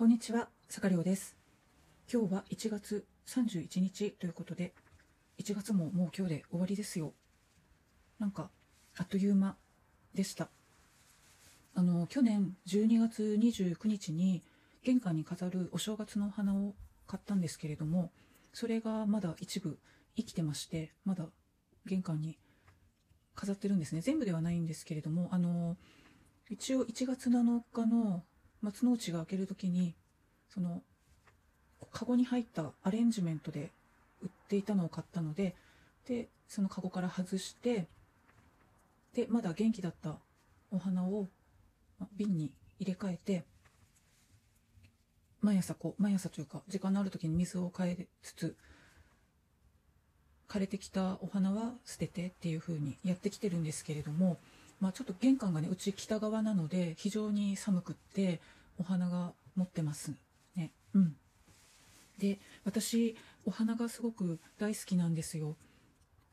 こんにちは、坂亮です。今日は1月31日ということで、1月ももう今日で終わりですよ。なんか、あっという間でした。あの、去年12月29日に玄関に飾るお正月のお花を買ったんですけれども、それがまだ一部生きてまして、まだ玄関に飾ってるんですね。全部ではないんですけれども、あの、一応1月7日の松の内が開けるときに、その、カゴに入ったアレンジメントで売っていたのを買ったので、で、そのカゴから外して、で、まだ元気だったお花を瓶に入れ替えて、毎朝こう、毎朝というか、時間のある時に水を変えつつ、枯れてきたお花は捨ててっていう風にやってきてるんですけれども、まあちょっと玄関がね、うち北側なので、非常に寒くって、お花が持ってますね。うん。で、私、お花がすごく大好きなんですよ。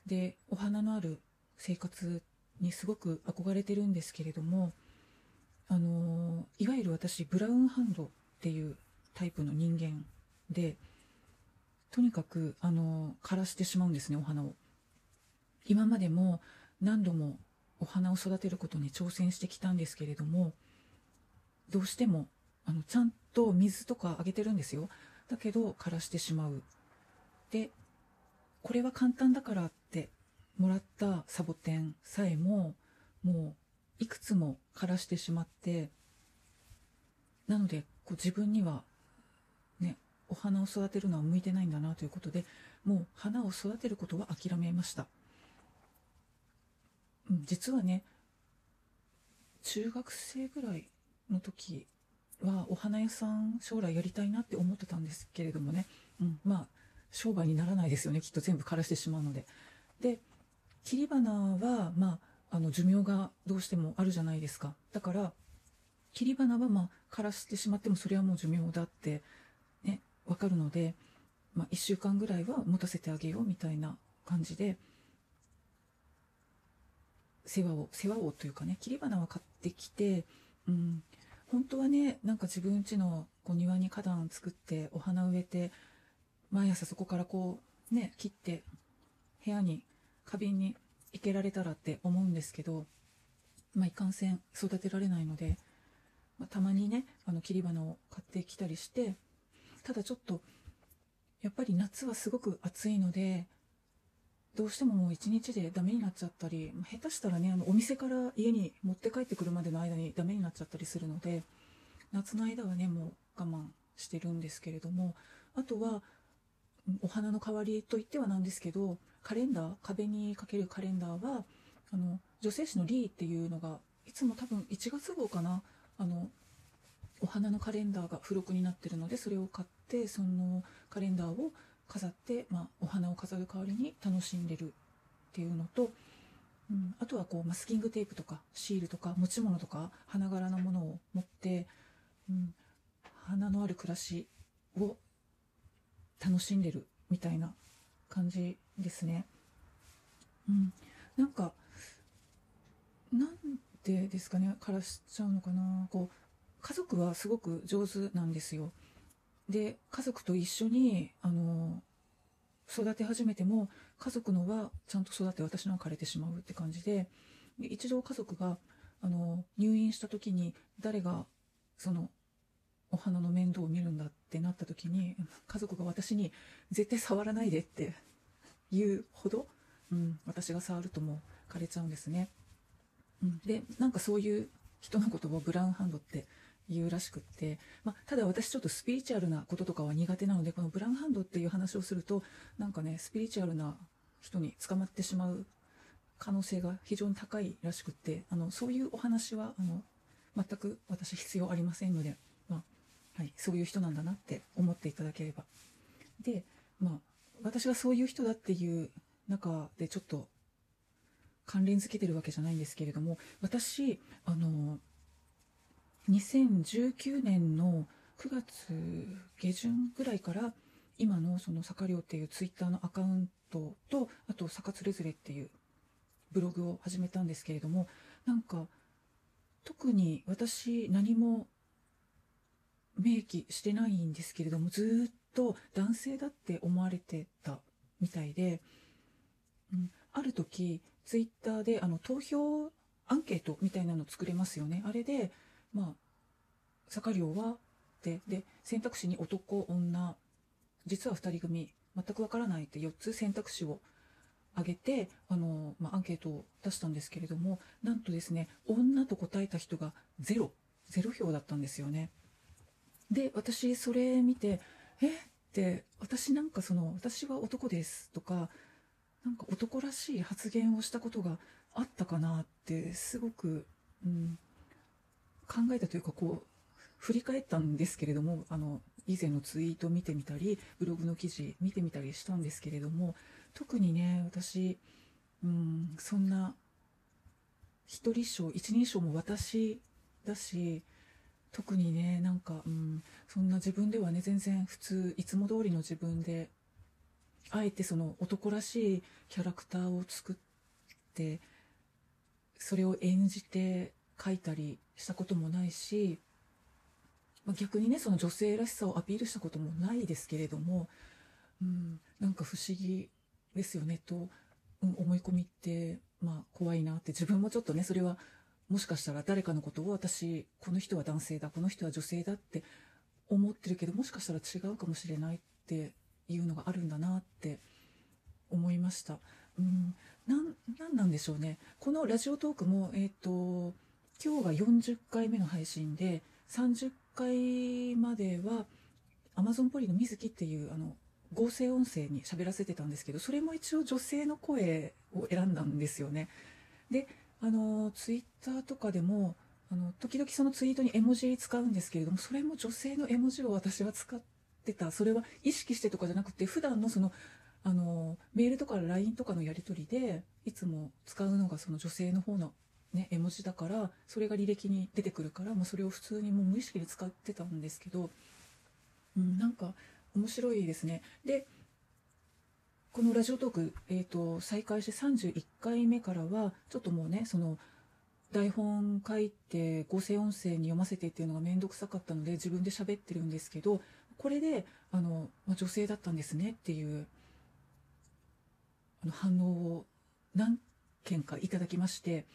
で、お花のある生活にすごく憧れてるんですけれども、あのーいわゆる私、ブラウンハンドっていうタイプの人間で、とにかく、あの枯らしてしまうんですね、お花を。今までも何度もお花を育てることに挑戦してきたんですけれども、どうしても、あの、ちゃんと水とかあげてるんですよ。だけど、枯らしてしまう。で、これは簡単だからってもらったサボテンさえも、もう、いくつも枯らしてしまって、なので、こう自分には、ね、お花を育てるのは向いてないんだなということで、もう花を育てることは諦めました。実はね、中学生ぐらいの時はお花屋さん将来やりたいなって思ってたんですけれどもね、うん、まあ商売にならないですよね。きっと全部枯らしてしまうので。で切り花はまああの寿命がどうしてもあるじゃないですか。だから切り花はまあ枯らしてしまってもそれはもう寿命だってねわかるので、まあ、1週間ぐらいは持たせてあげようみたいな感じで世話を世話をというかね切り花は買ってきて、うん、本当はねなんか自分家のこう庭に花壇作ってお花植えて毎朝そこからこうね切って部屋に花瓶に生けられたらって思うんですけど、まあ、いかんせん育てられないので、まあ、たまにねあの切り花を買ってきたりしてただちょっとやっぱり夏はすごく暑いのでどうしてももう一日でダメになっちゃったり下手したらねあのお店から家に持って帰ってくるまでの間にダメになっちゃったりするので夏の間はねもう我慢してるんですけれどもあとはお花の代わりといってはなんですけどカレンダー壁にかけるカレンダーはあの女性誌のリーっていうのがいつも多分1月号かなあのお花のカレンダーが付録になってるのでそれを買ってそのカレンダーを飾って、まあ、お花を飾る代わりに楽しんでるっていうのと、うん、あとはこうマスキングテープとかシールとか持ち物とか花柄のものを持って、うん、花のある暮らしを楽しんでるみたいな感じですね。うん、なんかなんでですかね枯らしちゃうのかなこう家族はすごく上手なんですよ。で家族と一緒にあの育て始めても家族のはちゃんと育て私のは枯れてしまうって感じで一度家族があの入院した時に誰がそのお花の面倒を見るんだってなった時に家族が私に絶対触らないでって言うほど、うん、私が触るとも枯れちゃうんですね。うん、でなんかそういう人のことをブラウンハンドって言うらしくって、まあ、ただ私ちょっとスピリチュアルなこととかは苦手なのでこのブランハンドっていう話をするとなんかねスピリチュアルな人に捕まってしまう可能性が非常に高いらしくってあのそういうお話はあの全く私必要ありませんので、まあはい、そういう人なんだなって思っていただければ。で、まあ、私がそういう人だっていう中でちょっと関連づけてるわけじゃないんですけれども私あの2019年の9月下旬ぐらいから今のその坂亮っていうツイッターのアカウントとあと坂つれづれっていうブログを始めたんですけれどもなんか特に私何も明記してないんですけれどもずっと男性だって思われてたみたいで、うん、ある時ツイッターであの投票アンケートみたいなの作れますよね。あれでまあ坂寮はでで選択肢に男女実は2人組全くわからないって4つ選択肢を挙げてあの、まあ、アンケートを出したんですけれどもなんとですね女と答えた人がゼロゼロ票だったんですよね。で私それ見てえ？って私なんかその私は男ですとかなんか男らしい発言をしたことがあったかなってすごく、うん、考えたというかこう振り返ったんですけれどもあの以前のツイート見てみたりブログの記事見てみたりしたんですけれども特にね私、うん、そんな一人称一人称も私だし特にねなんか、うん、そんな自分ではね全然普通いつも通りの自分であえてその男らしいキャラクターを作ってそれを演じて書いたりしたこともないしまあ、逆にねその女性らしさをアピールしたこともないですけれども、うん、なんか不思議ですよねと、うん、思い込みって、まあ、怖いなって自分もちょっとねそれはもしかしたら誰かのことを私この人は男性だこの人は女性だって思ってるけどもしかしたら違うかもしれないっていうのがあるんだなって思いました。うん、なんなんでしょうねこのラジオトークも、えーと、今日が40回目の配信で30回までは Amazon ポリの水木っていうあの合成音声に喋らせてたんですけどそれも一応女性の声を選んだんですよね。であのツイッターとかでもあの時々そのツイートに絵文字使うんですけれどもそれも女性の絵文字を私は使ってたそれは意識してとかじゃなくて普段のそのあのメールとか LINE とかのやり取りでいつも使うのがその女性の方のね、絵文字だからそれが履歴に出てくるから、まあ、それを普通にもう無意識で使ってたんですけど、うん、なんか面白いですね。でこのラジオトーク、えーと、再開して31回目からはちょっともうねその台本書いて合成音声に読ませてっていうのが面倒くさかったので自分で喋ってるんですけどこれであの、まあ、女性だったんですねっていうあの反応を何件かいただきまして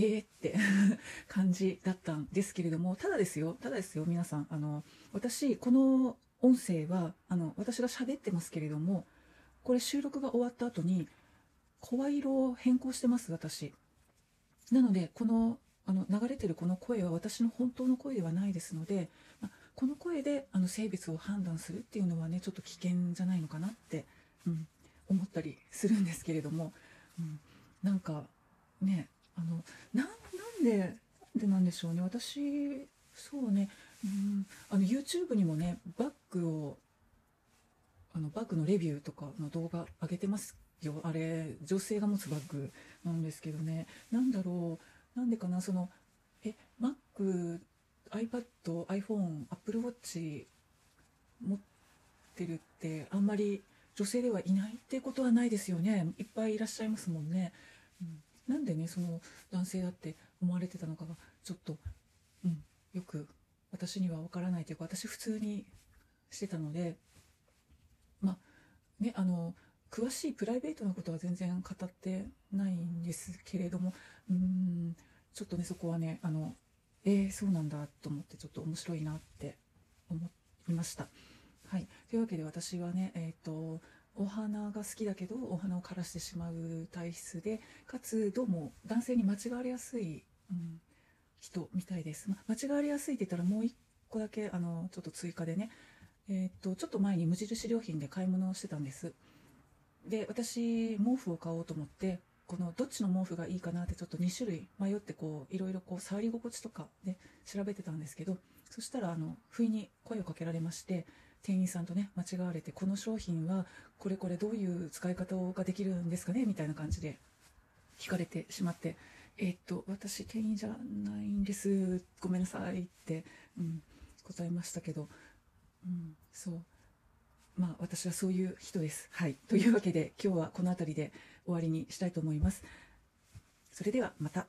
えーって 感じだったんですけれども、ただですよ、ただですよ、皆さん、あの、私、この音声は、あの、私が喋ってますけれども、これ収録が終わった後に、声色を変更してます、私。なので、この、あの、流れてるこの声は私の本当の声ではないですので、まこの声で、あの、性別を判断するっていうのはね、ちょっと危険じゃないのかなって、うん、思ったりするんですけれども、うん、なんか、ね、あのななんででなんでしょうね。私そうね、うん、あの YouTube にもねバッグをあのバッグのレビューとかの動画上げてますよ。あれ女性が持つバッグなんですけどね。なんだろう。なんでかな。そのえ Mac iPad iPhone Apple Watch 持ってるってあんまり女性ではいないってことはないですよね。いっぱいいらっしゃいますもんね。なんでねその男性だって思われてたのかがちょっと、うん、よく私には分からないというか私普通にしてたのでまねあの詳しいプライベートなことは全然語ってないんですけれどもうんちょっとねそこはねあのえー、そうなんだと思ってちょっと面白いなって思いました。はい、というわけで私はね、えーとお花が好きだけどお花を枯らしてしまう体質でかつどうも男性に間違われやすい、うん、人みたいです、ま間違われやすいって言ったらもう一個だけあのちょっと追加でね。えー、っとちょっと前に無印良品で買い物をしてたんです。で私毛布を買おうと思ってこのどっちの毛布がいいかなってちょっと2種類迷ってこういろいろこう触り心地とかで調べてたんですけどそしたらあの不意に声をかけられまして店員さんとね間違われてこの商品はこれこれどういう使い方ができるんですかねみたいな感じで聞かれてしまってえー、っと私店員じゃないんですごめんなさいって、うん、答えましたけど、うん、そう。まあ私はそういう人です。はい。というわけで今日はこの辺りで終わりにしたいと思います。それではまた。